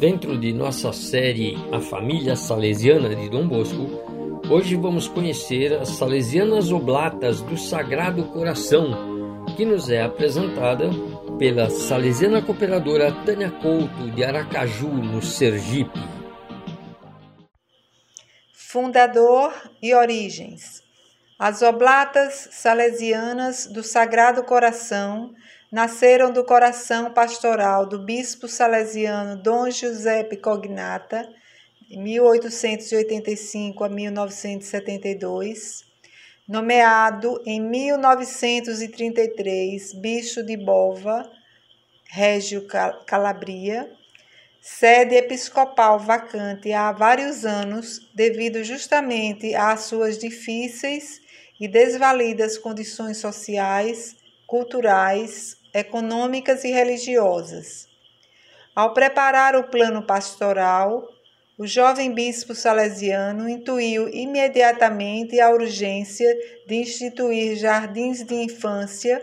Dentro de nossa série A Família Salesiana de Dom Bosco, hoje vamos conhecer as Salesianas Oblatas do Sagrado Coração, que nos é apresentada pela Salesiana Cooperadora Tânia Couto de Aracaju, no Sergipe. Fundador e origens. As Oblatas Salesianas do Sagrado Coração nasceram do coração pastoral do bispo salesiano Dom Giuseppe Cognata, de 1885 a 1972, nomeado em 1933 bicho de Bova, Régio Calabria, sede episcopal vacante há vários anos, devido justamente às suas difíceis e desvalidas condições sociais, culturais, econômicas e religiosas. Ao preparar o plano pastoral, o jovem bispo salesiano intuiu imediatamente a urgência de instituir jardins de infância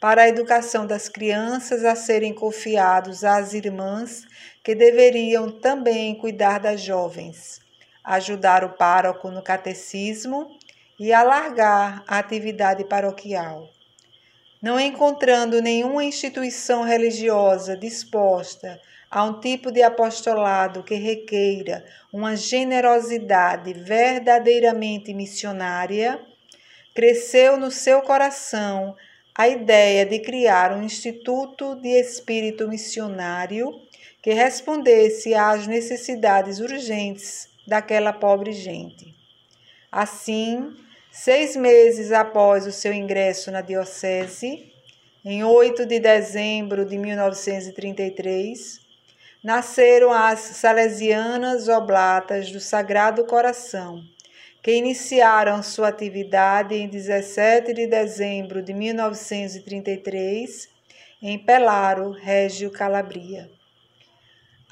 para a educação das crianças a serem confiados às irmãs que deveriam também cuidar das jovens, ajudar o pároco no catecismo e alargar a atividade paroquial. Não encontrando nenhuma instituição religiosa disposta a um tipo de apostolado que requeira uma generosidade verdadeiramente missionária, cresceu no seu coração a ideia de criar um instituto de espírito missionário que respondesse às necessidades urgentes daquela pobre gente. Assim, Seis meses após o seu ingresso na Diocese, em 8 de dezembro de 1933, nasceram as Salesianas Oblatas do Sagrado Coração, que iniciaram sua atividade em 17 de dezembro de 1933 em Pelaro, Régio Calabria.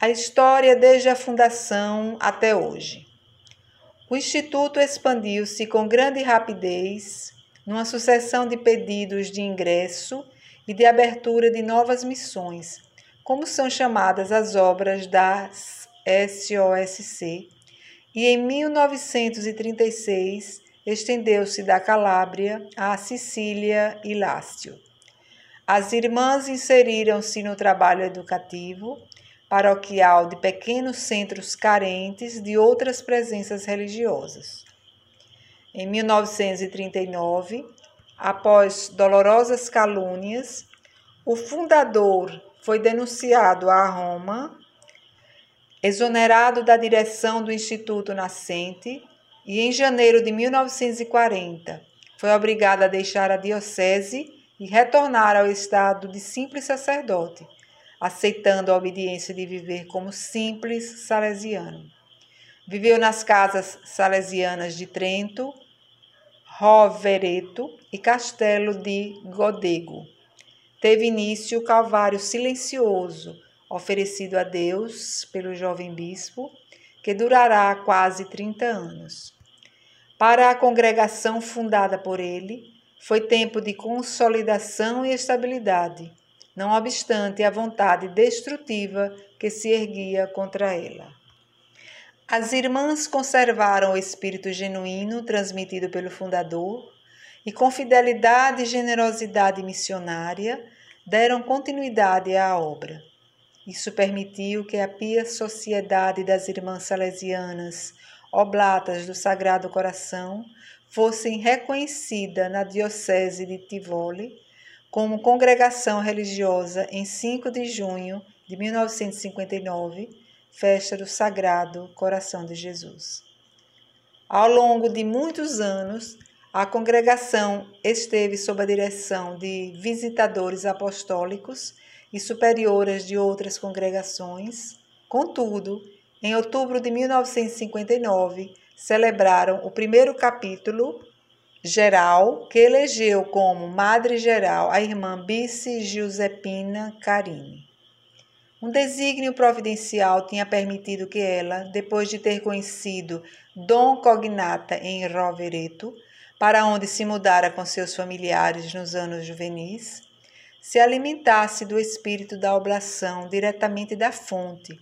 A história desde a fundação até hoje. O Instituto expandiu-se com grande rapidez, numa sucessão de pedidos de ingresso e de abertura de novas missões, como são chamadas as obras da SOSC, e em 1936 estendeu-se da Calábria à Sicília e Lácio. As irmãs inseriram-se no trabalho educativo, paroquial de pequenos centros carentes de outras presenças religiosas. Em 1939, após dolorosas calúnias, o fundador foi denunciado a Roma, exonerado da direção do Instituto Nascente e, em janeiro de 1940, foi obrigado a deixar a diocese e retornar ao estado de simples sacerdote aceitando a obediência de viver como simples salesiano. Viveu nas casas salesianas de Trento, Rovereto e Castelo de Godego. Teve início o calvário silencioso oferecido a Deus pelo jovem bispo, que durará quase 30 anos. Para a congregação fundada por ele, foi tempo de consolidação e estabilidade não obstante a vontade destrutiva que se erguia contra ela. As irmãs conservaram o espírito genuíno transmitido pelo fundador e, com fidelidade e generosidade missionária, deram continuidade à obra. Isso permitiu que a pia Sociedade das Irmãs Salesianas, Oblatas do Sagrado Coração, fossem reconhecida na Diocese de Tivoli como congregação religiosa em 5 de junho de 1959, festa do Sagrado Coração de Jesus. Ao longo de muitos anos, a congregação esteve sob a direção de visitadores apostólicos e superioras de outras congregações. Contudo, em outubro de 1959, celebraram o primeiro capítulo geral, que elegeu como Madre Geral a irmã Bice Giuseppina Carini. Um desígnio providencial tinha permitido que ela, depois de ter conhecido Dom Cognata em Rovereto, para onde se mudara com seus familiares nos anos juvenis, se alimentasse do espírito da oblação diretamente da fonte,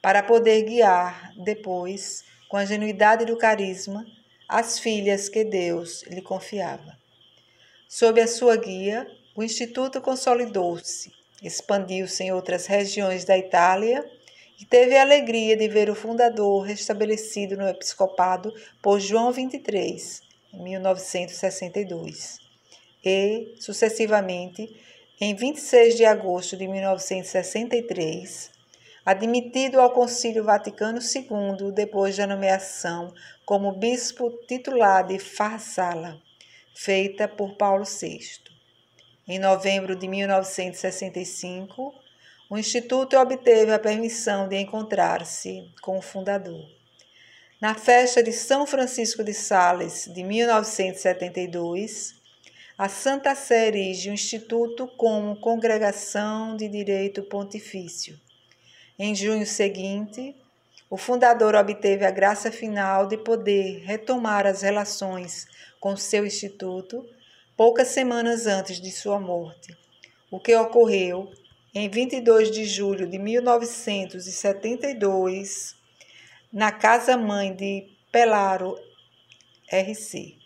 para poder guiar, depois, com a genuidade do carisma, as filhas que Deus lhe confiava. Sob a sua guia, o Instituto consolidou-se, expandiu-se em outras regiões da Itália e teve a alegria de ver o fundador restabelecido no episcopado por João XXIII, em 1962. E, sucessivamente, em 26 de agosto de 1963, admitido ao Concílio Vaticano II depois da nomeação como bispo titular de Farsala, feita por Paulo VI. Em novembro de 1965, o Instituto obteve a permissão de encontrar-se com o fundador. Na festa de São Francisco de Sales de 1972, a Santa Sé erige o Instituto como congregação de direito pontifício. Em junho seguinte, o fundador obteve a graça final de poder retomar as relações com seu instituto poucas semanas antes de sua morte, o que ocorreu em 22 de julho de 1972 na casa-mãe de Pelaro, RC.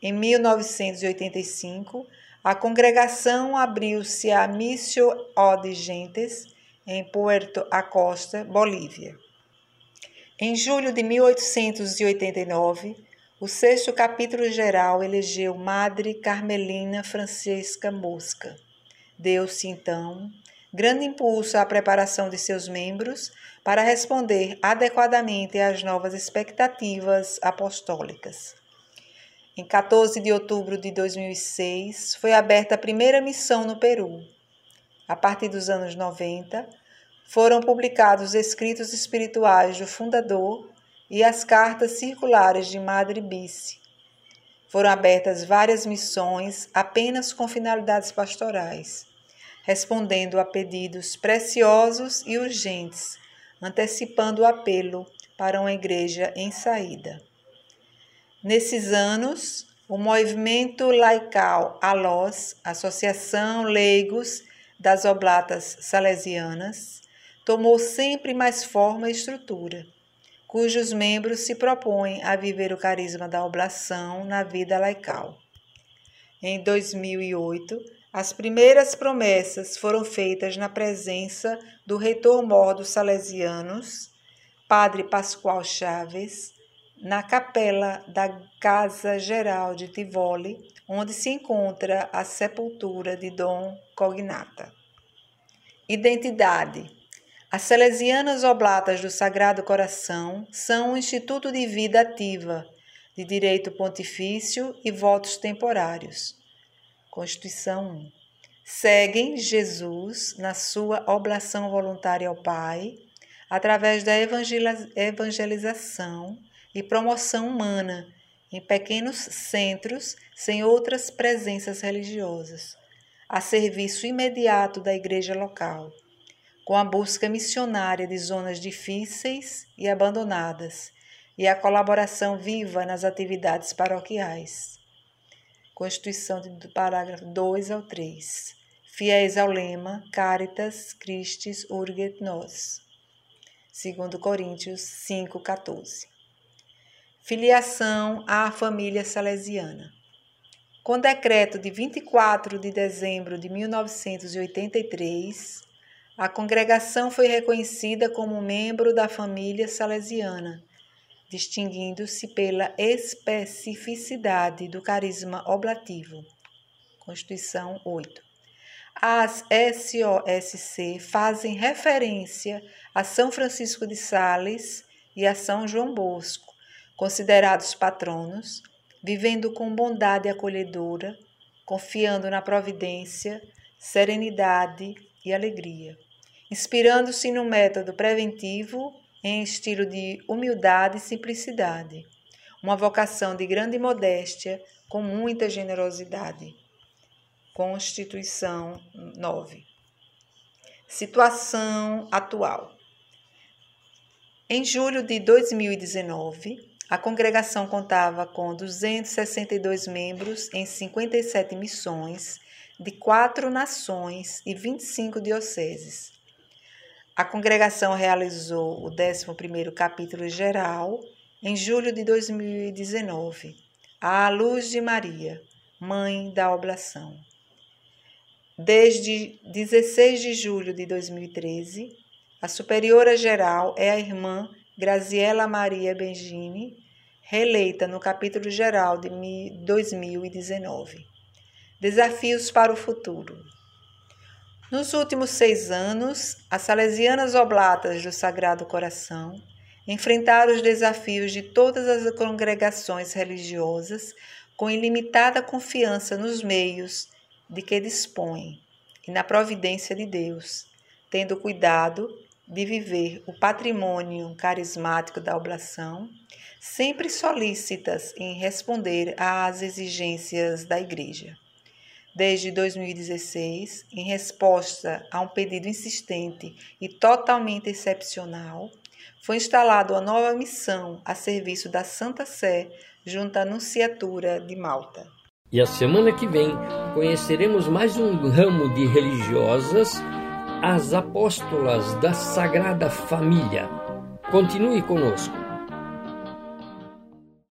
Em 1985, a congregação abriu-se à Missio Ode Gentes, em Puerto Acosta, Bolívia. Em julho de 1889, o sexto capítulo geral elegeu Madre Carmelina Francisca Mosca. Deu-se, então, grande impulso à preparação de seus membros para responder adequadamente às novas expectativas apostólicas. Em 14 de outubro de 2006, foi aberta a primeira missão no Peru. A partir dos anos 90, foram publicados escritos espirituais do fundador e as cartas circulares de Madre Bice. Foram abertas várias missões apenas com finalidades pastorais, respondendo a pedidos preciosos e urgentes antecipando o apelo para uma igreja em saída. Nesses anos, o movimento laical ALOS, Associação Leigos das Oblatas Salesianas, tomou sempre mais forma e estrutura, cujos membros se propõem a viver o carisma da oblação na vida laical. Em 2008, as primeiras promessas foram feitas na presença do reitor-mor dos Salesianos, Padre Pascoal Chaves, na capela da Casa Geral de Tivoli, onde se encontra a sepultura de Dom Cognata. Identidade: As Salesianas Oblatas do Sagrado Coração são um instituto de vida ativa, de direito pontifício e votos temporários Constituição 1. Seguem Jesus na sua oblação voluntária ao Pai, através da evangelização e promoção humana em pequenos centros sem outras presenças religiosas, a serviço imediato da igreja local, com a busca missionária de zonas difíceis e abandonadas e a colaboração viva nas atividades paroquiais. Constituição do parágrafo 2 ao 3. Fiéis ao lema Caritas Christis Urget Nos. Segundo Coríntios 5:14. Filiação à família salesiana. Com decreto de 24 de dezembro de 1983, a congregação foi reconhecida como membro da família salesiana distinguindo-se pela especificidade do carisma oblativo. Constituição 8. As SOSC fazem referência a São Francisco de Sales e a São João Bosco, considerados patronos, vivendo com bondade acolhedora, confiando na providência, serenidade e alegria, inspirando-se no método preventivo em estilo de humildade e simplicidade, uma vocação de grande modéstia com muita generosidade. Constituição 9. Situação atual. Em julho de 2019, a congregação contava com 262 membros em 57 missões de quatro nações e 25 dioceses A congregação realizou o 11º capítulo geral em julho de 2019, à luz de Maria, mãe da oblação. Desde 16 de julho de 2013, a superiora geral é a irmã Graziela Maria Bengini, reeleita no capítulo geral de 2019. Desafios para o futuro. Nos últimos seis anos, as Salesianas Oblatas do Sagrado Coração enfrentaram os desafios de todas as congregações religiosas com ilimitada confiança nos meios de que dispõem e na providência de Deus, tendo cuidado de viver o patrimônio carismático da oblação, sempre solícitas em responder às exigências da Igreja. Desde 2016, em resposta a um pedido insistente e totalmente excepcional, foi instalada uma nova missão a serviço da Santa Sé junto à Nunciatura de Malta. E a semana que vem conheceremos mais um ramo de religiosas, as apóstolas da Sagrada Família. Continue conosco.